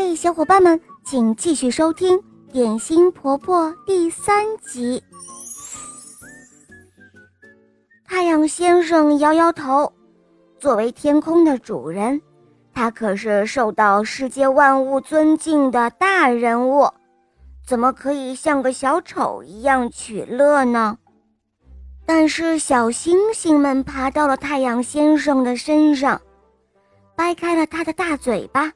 嘿，小伙伴们，请继续收听《点心婆婆》第三集。太阳先生摇摇头，作为天空的主人，他可是受到世界万物尊敬的大人物，怎么可以像个小丑一样取乐呢？但是小星星们爬到了太阳先生的身上，掰开了他的大嘴巴，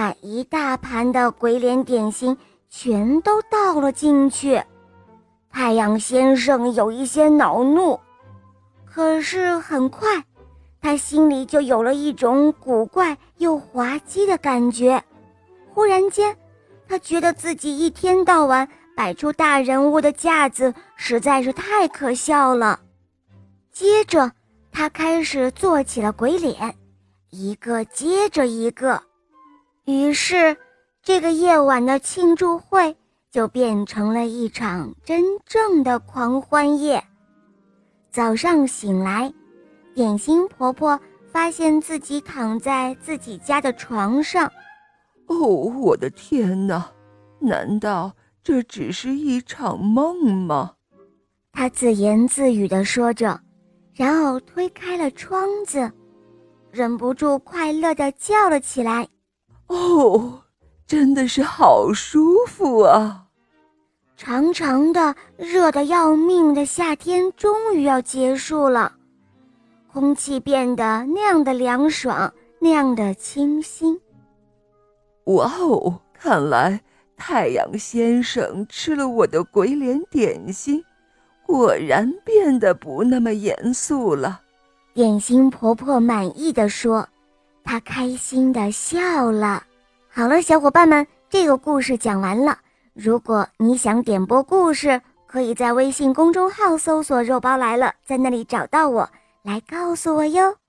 把一大盘的鬼脸点心全都倒了进去。太阳先生有一些恼怒，可是很快，他心里就有了一种古怪又滑稽的感觉。忽然间，他觉得自己一天到晚。摆出大人物的架子实在是太可笑了。接着，他开始做起了鬼脸，一个接着一个。于是，这个夜晚的庆祝会就变成了一场真正的狂欢夜。早上醒来，点心婆婆发现自己躺在自己家的床上。哦，我的天哪！难道？这只是一场梦吗？她自言自语地说着，然后推开了窗子，忍不住快乐地叫了起来：“哦，真的是好舒服啊！长长的、热得要命的夏天终于要结束了，空气变得那样的凉爽，那样的清新。哇哦，看来……”太阳先生吃了我的鬼脸点心，果然变得不那么严肃了。点心婆婆满意的说：“他开心的笑了。”好了，小伙伴们，这个故事讲完了。如果你想点播故事，可以在微信公众号搜索“肉包来了”，在那里找到我，来告诉我哟。